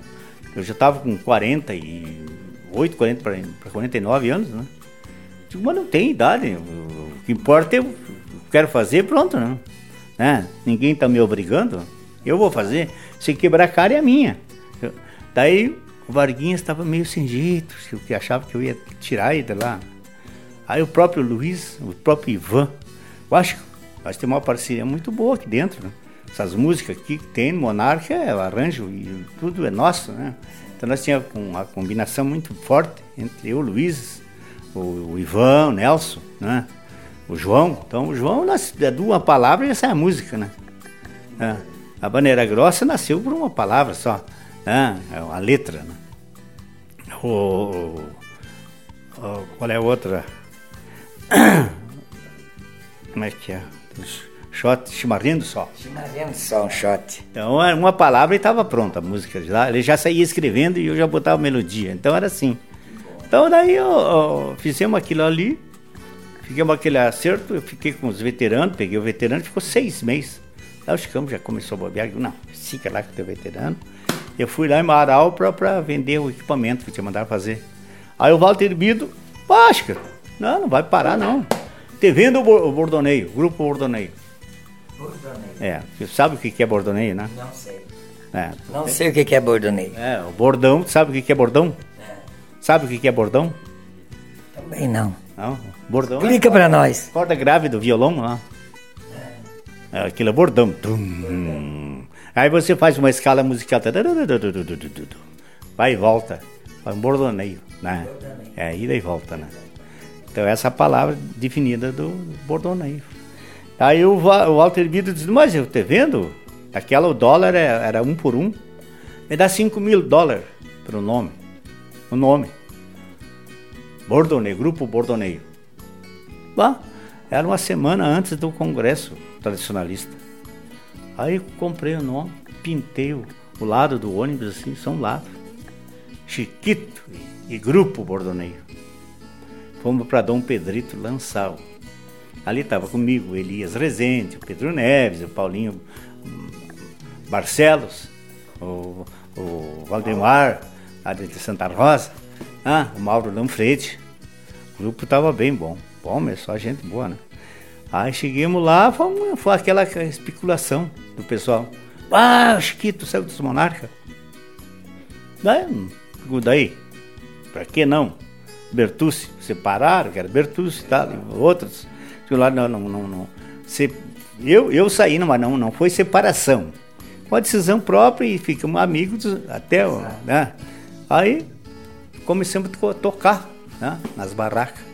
Eu já estava com 48, 40 para 49 anos, né? Digo, mas não tem idade. O que importa eu quero fazer, pronto, né? né? Ninguém está me obrigando. Eu vou fazer. Se quebrar a cara é a minha. Eu, daí o Varguinhas estava meio sem jeito, que achava que eu ia tirar ele de lá. Aí o próprio Luiz, o próprio Ivan, eu acho que temos uma parceria muito boa aqui dentro. Né? Essas músicas aqui que tem Monarca, é o arranjo e tudo é nosso, né? Então nós tínhamos uma combinação muito forte entre eu, o Luiz, o, o Ivan, o Nelson, né? O João. Então o João, nós, é de uma palavra já sai a música, né? É. A Baneira Grossa nasceu por uma palavra só, né? É a letra, né? O, o, qual é a outra? Como é que é? Shot, chimarrendo só. Chimarrendo só, um shot. Então, uma palavra e estava pronta a música. Já, ele já saía escrevendo e eu já botava melodia. Então era assim. Então daí eu, eu, fizemos aquilo ali, ficamos aquele acerto, eu fiquei com os veteranos, peguei o veterano, ficou seis meses. Aí o Chicão já começou a bobear, eu, não, fica lá com o teu veterano. Eu fui lá em Marau para vender o equipamento que tinha mandado fazer. Aí o Walter Bido, que não, não vai parar não. Te vendo o bordoneio, o grupo bordoneio. Bordoneio. É, você sabe o que é bordoneio, né? Não sei. É, não tem... sei o que é bordoneio. É, o bordão, sabe o que é bordão? É. Sabe o que é bordão? Também não. Não, bordão. Explica é para nós. Corda grave do violão lá. É. Aquilo é bordão. Aí você faz uma escala musical. Vai e volta. Vai um bordoneio, né? É, ida e volta, né? Então essa é palavra definida do bordoneio. Aí o, Walter Bido disse, mas eu te vendo? Aquela o dólar era, era um por um. Me dá 5 mil dólares para o nome. O nome. Bordoneio, Grupo Bordoneio. Bah, era uma semana antes do congresso tradicionalista. Aí comprei o nome, pintei o, o lado do ônibus assim, são lado. Chiquito e, e Grupo Bordoneio. Fomos para Dom Pedrito lançar. Ali estava comigo Elias Rezende, o Pedro Neves, o Paulinho Barcelos, o, o Valdemar, a de Santa Rosa, ah, o Mauro Lanfredi. O grupo estava bem bom. Bom, mas só gente boa, né? Aí chegamos lá, foi, foi aquela especulação do pessoal. Ah, Chiquito saiu dos monarcas. Daí, daí, pra que não? Bertucci, separaram, que era Bertucci e tal, outros. Lá não, não, não, não. Se, eu, eu saí, mas não, não foi separação. Uma decisão própria e ficamos amigos até. Né? Aí começamos a tocar né? nas barracas.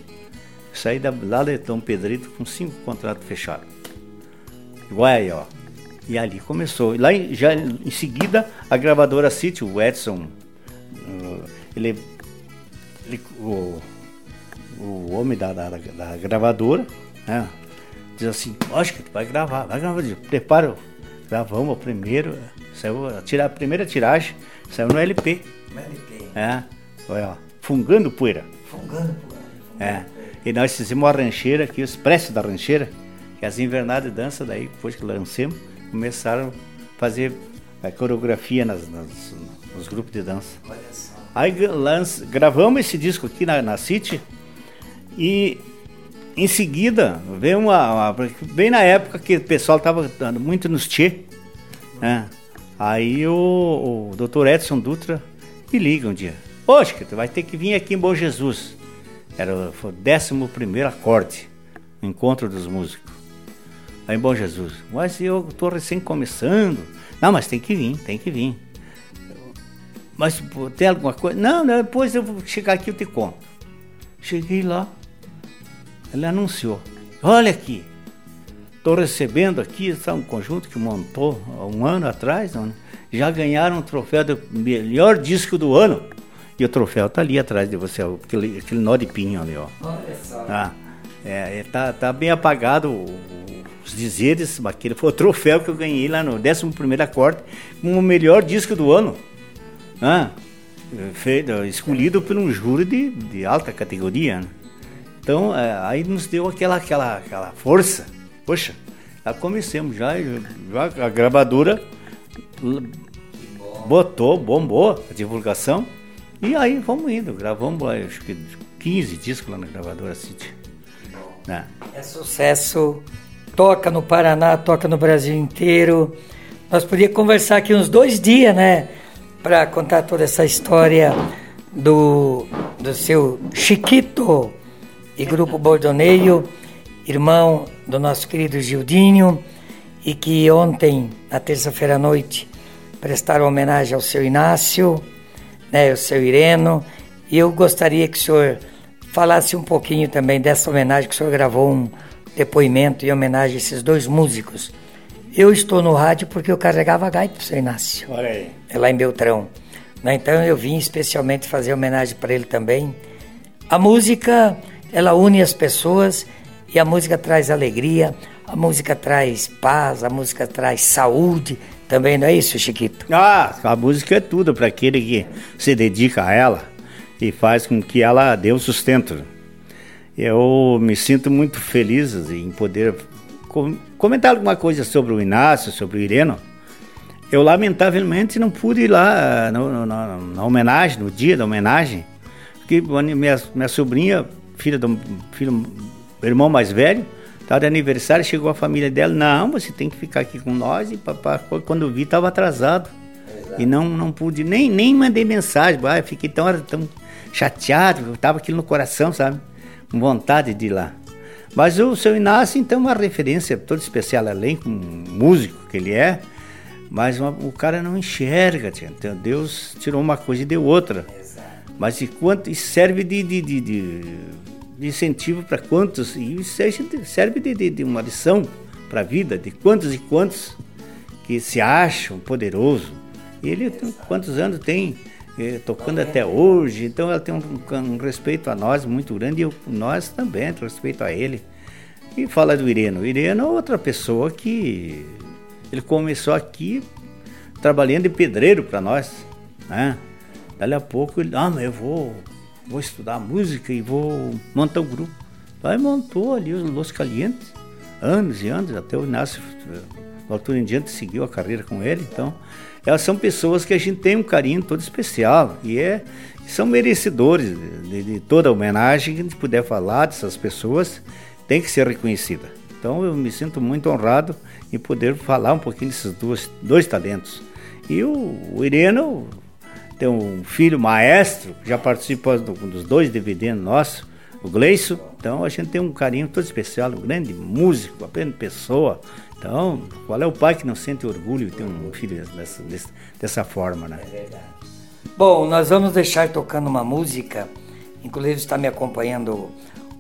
Saí da, lá de Dom Pedrito com cinco contratos fechados. Igual aí, ó. E ali começou. E lá já em seguida a gravadora City, o Edson, uh, ele ele, o, o homem da, da, da gravadora, né? Diz assim, acho que tu vai gravar, vai gravar, prepara, gravamos o primeiro, saiu a, tira, a primeira tiragem, saiu no LP. No LP. É, olha, ó, fungando poeira. Fungando poeira. É, e nós fizemos uma rancheira aqui, os preços da rancheira, que as invernadas de dança, daí depois que lancemos, começaram a fazer a coreografia nas, nas, nos grupos de dança. Olha só. Aí lance, gravamos esse disco aqui na, na City e em seguida veio uma, uma, Bem na época que o pessoal estava muito nos Tchê. Né? Aí o, o doutor Edson Dutra me liga um dia. Poxa, tu vai ter que vir aqui em Bom Jesus. Era o décimo primeiro acorde, o encontro dos músicos. Aí Bom Jesus. Mas eu estou recém começando. Não, mas tem que vir, tem que vir. Mas tem alguma coisa? Não, não, depois eu vou chegar aqui e te conto. Cheguei lá, ele anunciou. Olha aqui, estou recebendo aqui, está um conjunto que montou há um ano atrás, não, já ganharam o troféu do melhor disco do ano. E o troféu está ali atrás de você, aquele, aquele nó de pinho ali, ó. Olha só. Ah, é, é, tá, tá bem apagado os dizeres, aquele foi o troféu que eu ganhei lá no 11 acorde, como o melhor disco do ano. Ah, feito, escolhido por um júri de, de alta categoria. Né? Então, é, aí nos deu aquela, aquela, aquela força. Poxa, já comecemos, já, já a gravadora botou, bombou a divulgação. E aí vamos indo, gravamos acho que 15 discos lá na gravadora City. Né? É sucesso, toca no Paraná, toca no Brasil inteiro. Nós podíamos conversar aqui uns dois dias, né? Para contar toda essa história do, do seu Chiquito e Grupo Bordoneio, irmão do nosso querido Gildinho, e que ontem, na terça-feira à noite, prestaram homenagem ao seu Inácio né, o seu Ireno. E eu gostaria que o senhor falasse um pouquinho também dessa homenagem, que o senhor gravou um depoimento em homenagem a esses dois músicos. Eu estou no rádio porque eu carregava gaita para o seu Inácio. Olha aí. É lá em Beltrão. Né, então eu vim especialmente fazer homenagem para ele também. A música, ela une as pessoas e a música traz alegria, a música traz paz, a música traz saúde, também não é isso, Chiquito? Ah, a música é tudo para aquele que se dedica a ela e faz com que ela dê o sustento. Eu me sinto muito feliz em poder comentar alguma coisa sobre o Inácio, sobre o Ireno. Eu lamentavelmente não pude ir lá na, na, na homenagem, no dia da homenagem, porque minha, minha sobrinha, filha do filho, irmão mais velho, Tava de aniversário, chegou a família dela, não, você tem que ficar aqui com nós. E papai, quando eu vi, estava atrasado. Exato. E não, não pude, nem, nem mandei mensagem. Ah, fiquei tão, tão chateado, tava aquilo no coração, sabe? Com vontade de ir lá. Mas o seu Inácio, então, uma referência toda especial, além como músico que ele é. Mas uma, o cara não enxerga, tia. Então, Deus tirou uma coisa e deu outra. Exato. Mas enquanto isso serve de, de, de, de de incentivo para quantos, e isso serve de, de, de uma lição para a vida, de quantos e quantos que se acham poderoso. E ele, quantos anos tem eh, tocando até hoje, então ela tem um, um, respeito a nós muito grande e eu, nós também, respeito a ele. E fala do Ireno. O Ireno é outra pessoa que ele começou aqui trabalhando de pedreiro para nós, né? Dali a pouco ele, ah, mas eu vou vou estudar música e vou montar um grupo. Aí montou ali os Los Calientes, anos e anos, até o Inácio, da altura em diante, seguiu a carreira com ele. Então, elas são pessoas que a gente tem um carinho todo especial e é, são merecedores de, de toda a homenagem que a gente puder falar dessas pessoas, tem que ser reconhecida. Então, eu me sinto muito honrado em poder falar um pouquinho desses dois, dois talentos. E o, o Ireno, tem um filho maestro, já participa do, dos dois DVD nossos, o Gleison. Então a gente tem um carinho todo especial, um grande músico, apenas pessoa. Então, qual é o pai que não sente orgulho de ter um filho dessa, dessa, forma, né? É verdade. Bom, nós vamos deixar tocando uma música. Inclusive está me acompanhando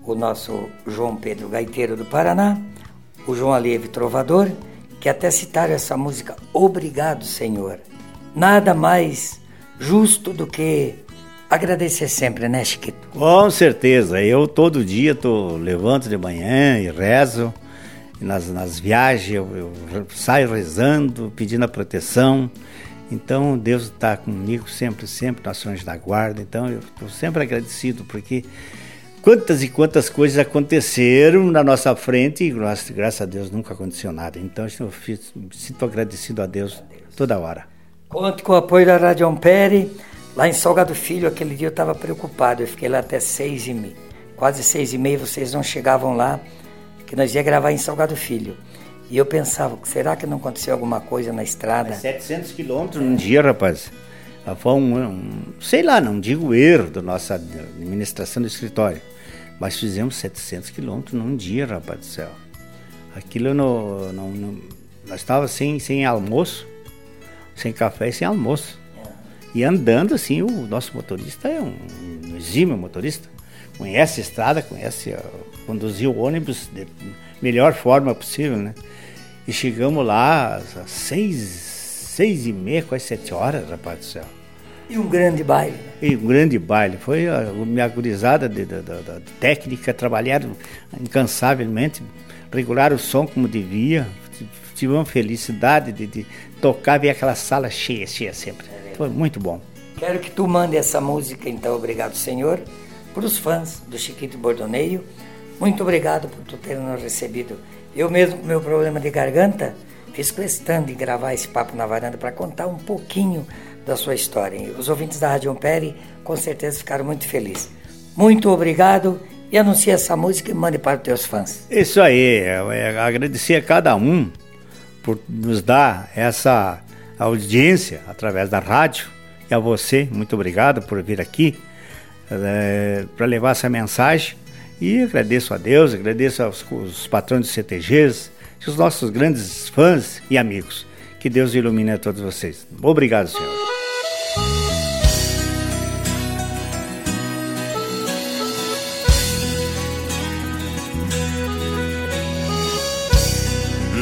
o nosso João Pedro Gaiteiro do Paraná, o João Aleve Trovador, que até citaram essa música Obrigado, Senhor. Nada mais justo do que agradecer sempre, né, Chiquito? Com certeza. Eu todo dia tô levanto de manhã e rezo. Nas, nas viagens eu, eu saio rezando, pedindo a proteção. Então Deus está comigo sempre, sempre, nações da guarda. Então eu estou sempre agradecido porque quantas e quantas coisas aconteceram na nossa frente e graças a Deus nunca aconteceu nada. Então eu sinto agradecido a Deus toda hora. Conto com o apoio da Rádio Ampere. Lá em Salgado Filho, aquele dia eu estava preocupado. Eu fiquei lá até seis e meia. Quase seis e meia vocês não chegavam lá, que nós ia gravar em Salgado Filho. E eu pensava, será que não aconteceu alguma coisa na estrada? 700 quilômetros num dia, rapaz. Foi um, um, sei lá, não digo erro da nossa administração do escritório, mas fizemos 700 quilômetros num dia, rapaz do céu. Aquilo no, no, no nós estávamos sem, sem almoço, sem café e sem almoço. E andando assim, o nosso motorista é um, um exímio motorista. Conhece a estrada, conhece, uh, conduzir o ônibus de melhor forma possível, né? E chegamos lá às seis, seis e meia, quase sete horas, rapaz do céu. E um grande baile. E um grande baile. Foi a minha gurizada de, de, de, de técnica, trabalharam incansavelmente, regularam o som como devia. Tive uma felicidade de, de tocar, ver aquela sala cheia, cheia sempre. Foi muito bom. Quero que tu mande essa música, então, obrigado, Senhor, para os fãs do Chiquito Bordoneio. Muito obrigado por tu ter nos recebido. Eu mesmo, com meu problema de garganta, fiz questão de gravar esse papo na varanda para contar um pouquinho da sua história. E os ouvintes da Rádio Ampere com certeza ficaram muito felizes. Muito obrigado e anuncie essa música e mande para os teus fãs. Isso aí, é, agradecer a cada um por nos dar essa audiência através da rádio e a você, muito obrigado por vir aqui é, para levar essa mensagem e agradeço a Deus, agradeço aos, aos patrões dos CTGs, os nossos grandes fãs e amigos. Que Deus ilumine a todos vocês. Obrigado, Senhor.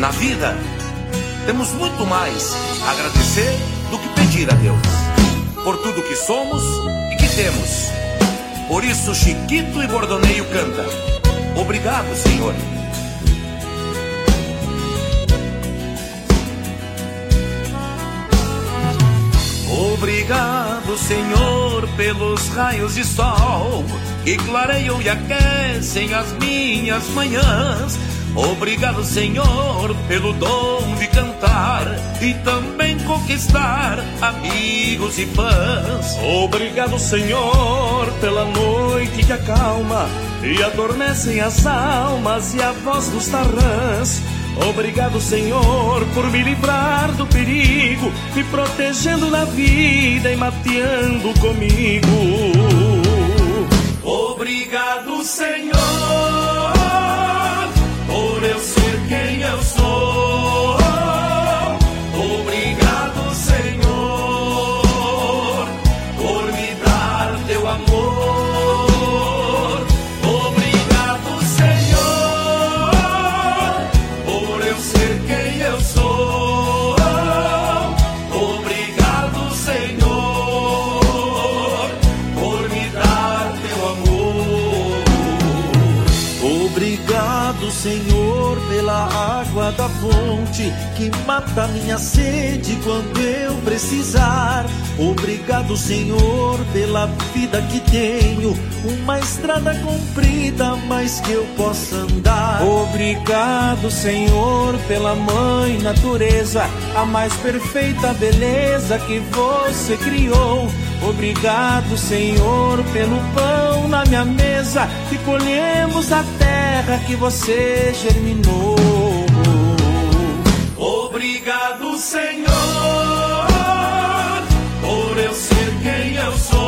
Na vida, temos muito mais a agradecer do que pedir a Deus. Por tudo que somos e que temos. Por isso, Chiquito e Bordoneio canta. Obrigado, Senhor. Obrigado, Senhor, pelos raios de sol que clareiam e aquecem as minhas manhãs Obrigado, Senhor, pelo dom de cantar e também conquistar amigos e fãs. Obrigado, Senhor, pela noite que acalma e adormecem as almas e a voz dos tarrãs. Obrigado, Senhor, por me livrar do perigo, me protegendo na vida e mateando comigo. Obrigado, Senhor Obrigado, Senhor, pela água da fonte que mata minha sede quando eu precisar. Obrigado, Senhor, pela vida que tenho, uma estrada comprida, mas que eu possa andar. Obrigado, Senhor, pela mãe natureza, a mais perfeita beleza que você criou. Obrigado, Senhor, pelo pão na minha mesa que colhemos da terra que você germinou. Obrigado, Senhor, por eu ser quem eu sou.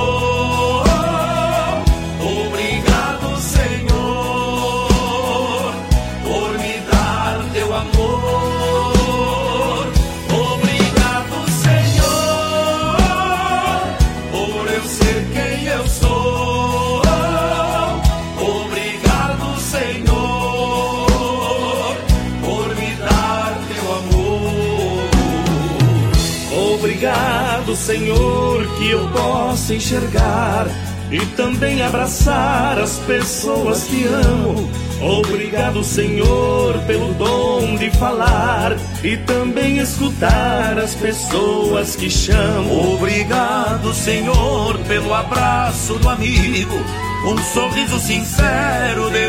Senhor, que eu possa enxergar e também abraçar as pessoas que amo. Obrigado, Senhor, pelo dom de falar e também escutar as pessoas que chamo. Obrigado, Senhor, pelo abraço do amigo, um sorriso sincero de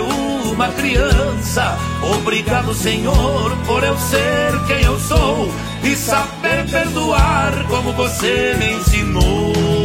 uma criança. Obrigado, Senhor, por eu ser quem eu sou e saber perdoar como você me ensinou.